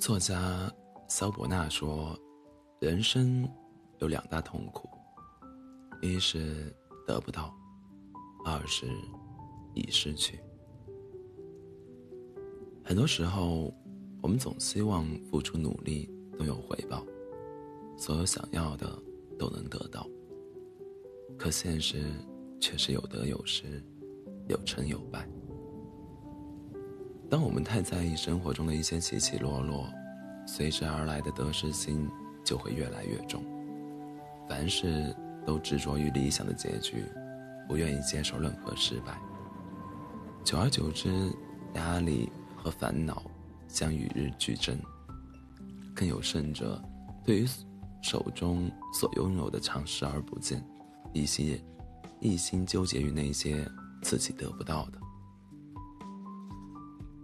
作家肖伯纳说：“人生有两大痛苦，一是得不到，二是已失去。很多时候，我们总希望付出努力都有回报，所有想要的都能得到。可现实却是有得有失，有成有败。”当我们太在意生活中的一些起起落落，随之而来的得失心就会越来越重。凡事都执着于理想的结局，不愿意接受任何失败。久而久之，压力和烦恼将与日俱增。更有甚者，对于手中所拥有的常视而不见，一心一心纠结于那些自己得不到的。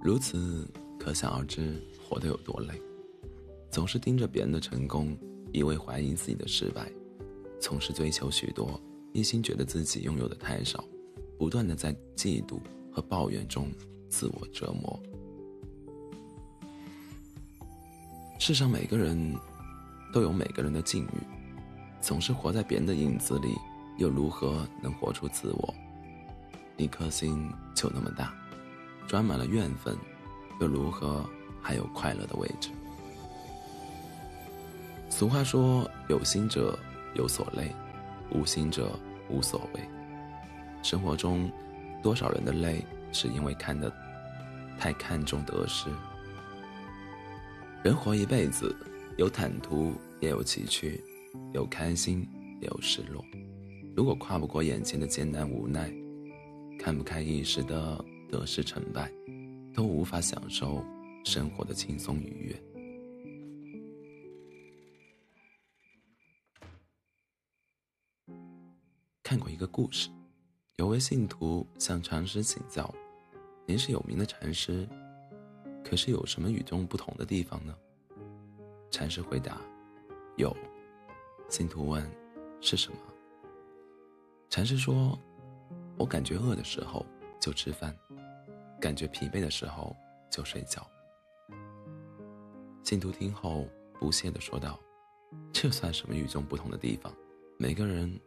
如此，可想而知，活得有多累。总是盯着别人的成功，一味怀疑自己的失败，总是追求许多，一心觉得自己拥有的太少，不断的在嫉妒和抱怨中自我折磨。世上每个人都有每个人的境遇，总是活在别人的影子里，又如何能活出自我？一颗心就那么大。装满了怨愤，又如何还有快乐的位置？俗话说：“有心者有所累，无心者无所谓。”生活中，多少人的累是因为看得太看重得失。人活一辈子，有坦途也有崎岖，有开心也有失落。如果跨不过眼前的艰难无奈，看不开一时的。得失成败，都无法享受生活的轻松愉悦。看过一个故事，有位信徒向禅师请教：“您是有名的禅师，可是有什么与众不同的地方呢？”禅师回答：“有。”信徒问：“是什么？”禅师说：“我感觉饿的时候就吃饭。”感觉疲惫的时候就睡觉。信徒听后不屑地说道：“这算什么与众不同的地方？每个人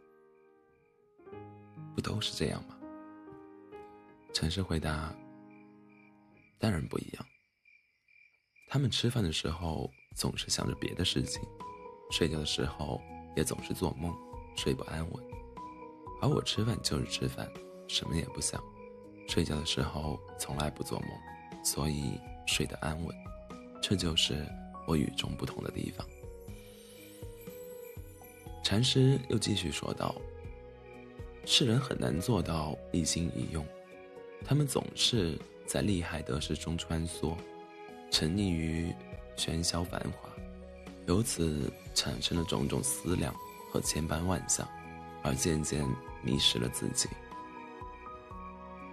不都是这样吗？”禅师回答：“当然不一样。他们吃饭的时候总是想着别的事情，睡觉的时候也总是做梦，睡不安稳。而我吃饭就是吃饭，什么也不想。”睡觉的时候从来不做梦，所以睡得安稳。这就是我与众不同的地方。禅师又继续说道：“世人很难做到一心一用，他们总是在利害得失中穿梭，沉溺于喧嚣繁华，由此产生了种种思量和千般万象，而渐渐迷失了自己。”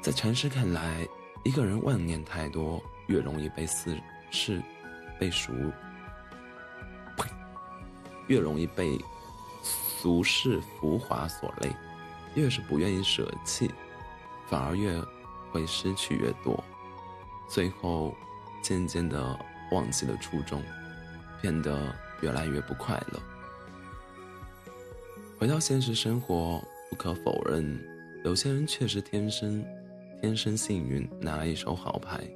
在禅师看来，一个人妄念太多，越容易被世事、被俗，呸，越容易被俗世浮华所累；越是不愿意舍弃，反而越会失去越多，最后渐渐的忘记了初衷，变得越来越不快乐。回到现实生活，不可否认，有些人确实天生。天生幸运拿了一手好牌，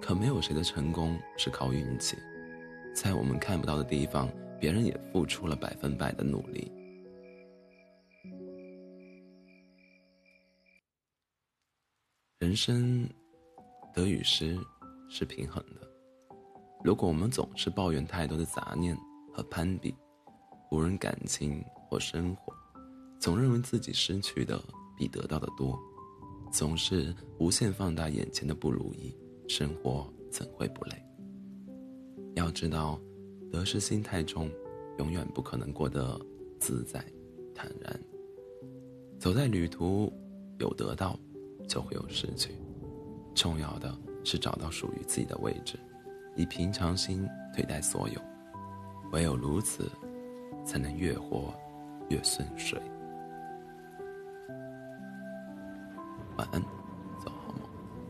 可没有谁的成功是靠运气。在我们看不到的地方，别人也付出了百分百的努力。人生得与失是平衡的。如果我们总是抱怨太多的杂念和攀比，无论感情或生活，总认为自己失去的比得到的多。总是无限放大眼前的不如意，生活怎会不累？要知道，得失心太重，永远不可能过得自在、坦然。走在旅途，有得到，就会有失去。重要的是找到属于自己的位置，以平常心对待所有。唯有如此，才能越活越顺遂。晚安。